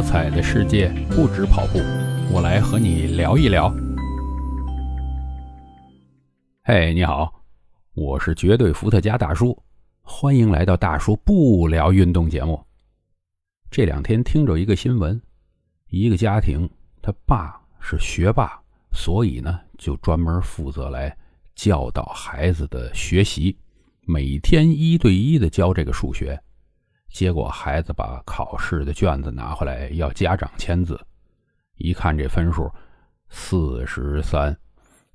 多彩的世界不止跑步，我来和你聊一聊。嘿，你好，我是绝对伏特加大叔，欢迎来到大叔不聊运动节目。这两天听着一个新闻，一个家庭他爸是学霸，所以呢就专门负责来教导孩子的学习，每天一对一的教这个数学。结果孩子把考试的卷子拿回来要家长签字，一看这分数四十三，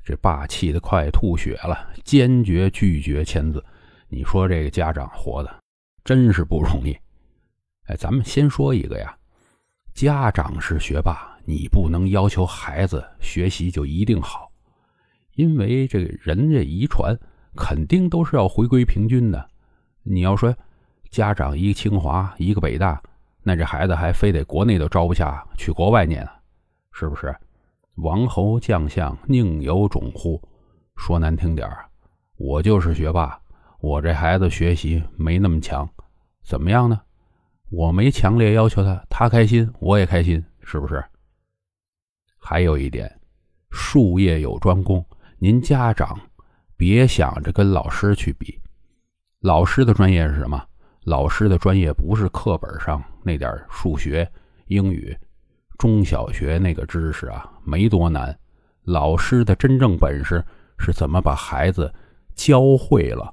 这爸气得快吐血了，坚决拒绝签字。你说这个家长活的真是不容易。哎，咱们先说一个呀，家长是学霸，你不能要求孩子学习就一定好，因为这个人家遗传肯定都是要回归平均的。你要说。家长一个清华，一个北大，那这孩子还非得国内都招不下，去国外念啊？是不是？王侯将相宁有种乎？说难听点我就是学霸，我这孩子学习没那么强，怎么样呢？我没强烈要求他，他开心我也开心，是不是？还有一点，术业有专攻，您家长别想着跟老师去比，老师的专业是什么？老师的专业不是课本上那点数学、英语，中小学那个知识啊，没多难。老师的真正本事是怎么把孩子教会了。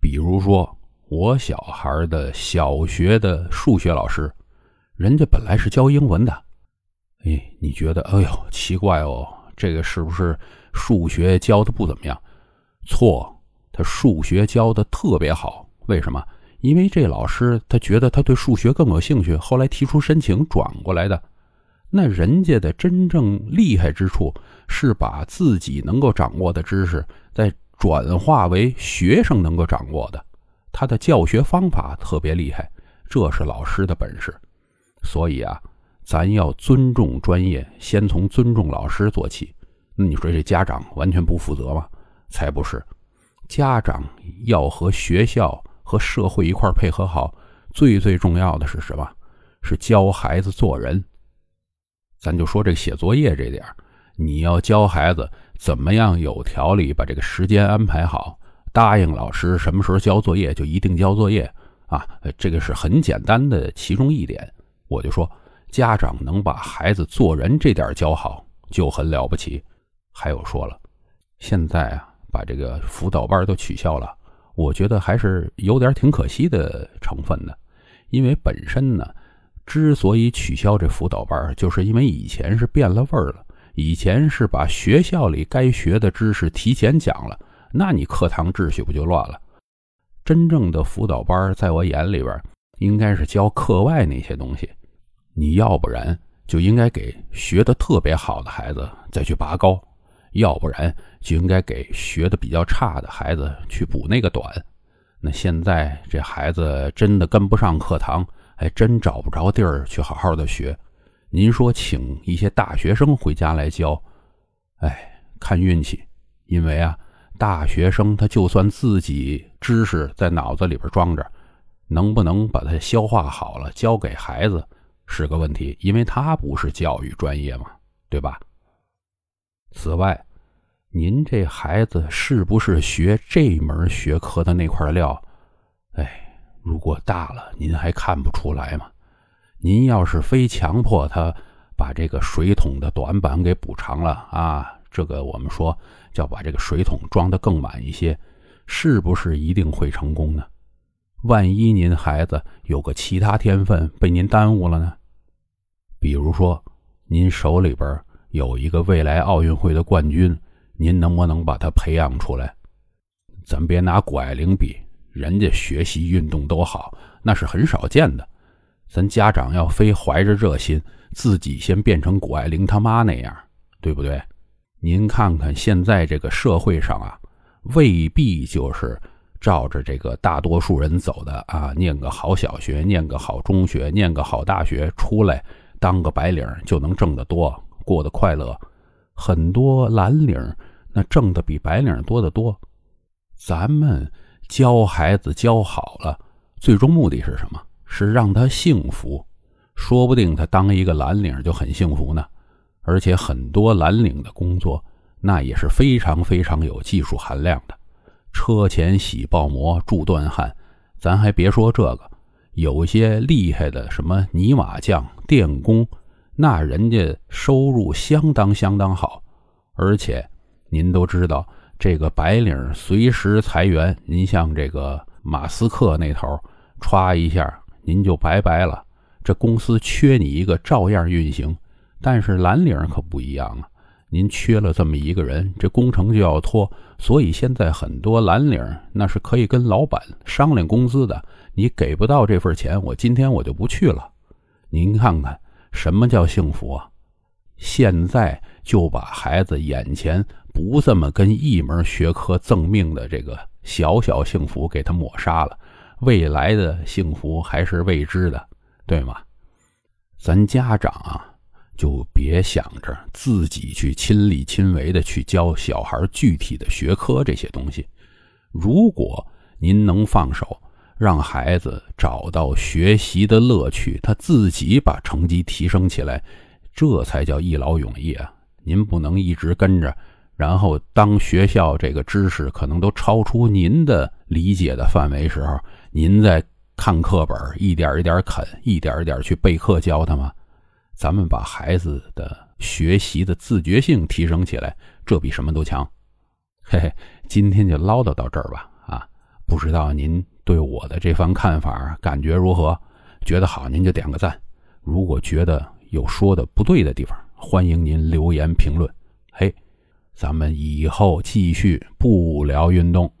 比如说，我小孩的小学的数学老师，人家本来是教英文的。哎，你觉得，哎呦，奇怪哦，这个是不是数学教的不怎么样？错，他数学教的特别好。为什么？因为这老师他觉得他对数学更有兴趣，后来提出申请转过来的。那人家的真正厉害之处是把自己能够掌握的知识再转化为学生能够掌握的，他的教学方法特别厉害，这是老师的本事。所以啊，咱要尊重专业，先从尊重老师做起。那你说这家长完全不负责吗？才不是，家长要和学校。和社会一块配合好，最最重要的是什么？是教孩子做人。咱就说这写作业这点你要教孩子怎么样有条理把这个时间安排好，答应老师什么时候交作业就一定交作业啊。这个是很简单的其中一点。我就说，家长能把孩子做人这点教好就很了不起。还有说了，现在啊，把这个辅导班都取消了。我觉得还是有点挺可惜的成分的，因为本身呢，之所以取消这辅导班，就是因为以前是变了味儿了。以前是把学校里该学的知识提前讲了，那你课堂秩序不就乱了？真正的辅导班，在我眼里边，应该是教课外那些东西。你要不然就应该给学的特别好的孩子再去拔高。要不然就应该给学的比较差的孩子去补那个短。那现在这孩子真的跟不上课堂，还真找不着地儿去好好的学。您说请一些大学生回家来教，哎，看运气。因为啊，大学生他就算自己知识在脑子里边装着，能不能把它消化好了教给孩子是个问题，因为他不是教育专业嘛，对吧？此外，您这孩子是不是学这门学科的那块料？哎，如果大了，您还看不出来吗？您要是非强迫他把这个水桶的短板给补偿了啊，这个我们说叫把这个水桶装得更满一些，是不是一定会成功呢？万一您孩子有个其他天分被您耽误了呢？比如说，您手里边。有一个未来奥运会的冠军，您能不能把他培养出来？咱别拿谷爱凌比，人家学习运动都好，那是很少见的。咱家长要非怀着这心，自己先变成谷爱凌他妈那样，对不对？您看看现在这个社会上啊，未必就是照着这个大多数人走的啊。念个好小学，念个好中学，念个好大学，出来当个白领就能挣得多。过得快乐，很多蓝领那挣的比白领多得多。咱们教孩子教好了，最终目的是什么？是让他幸福。说不定他当一个蓝领就很幸福呢。而且很多蓝领的工作，那也是非常非常有技术含量的，车前洗爆膜铸锻焊，咱还别说这个，有些厉害的什么泥瓦匠、电工，那人家收入相当相当好。而且您都知道，这个白领随时裁员，您像这个马斯克那头，歘一下您就拜拜了，这公司缺你一个照样运行。但是蓝领可不一样啊！您缺了这么一个人，这工程就要拖。所以现在很多蓝领那是可以跟老板商量工资的。你给不到这份钱，我今天我就不去了。您看看什么叫幸福啊？现在就把孩子眼前不这么跟一门学科赠命的这个小小幸福给他抹杀了，未来的幸福还是未知的，对吗？咱家长啊。就别想着自己去亲力亲为的去教小孩具体的学科这些东西。如果您能放手，让孩子找到学习的乐趣，他自己把成绩提升起来，这才叫一劳永逸啊！您不能一直跟着，然后当学校这个知识可能都超出您的理解的范围时候，您再看课本，一点一点啃，一点一点去备课教他吗？咱们把孩子的学习的自觉性提升起来，这比什么都强。嘿嘿，今天就唠叨到这儿吧。啊，不知道您对我的这番看法感觉如何？觉得好您就点个赞。如果觉得有说的不对的地方，欢迎您留言评论。嘿，咱们以后继续不聊运动。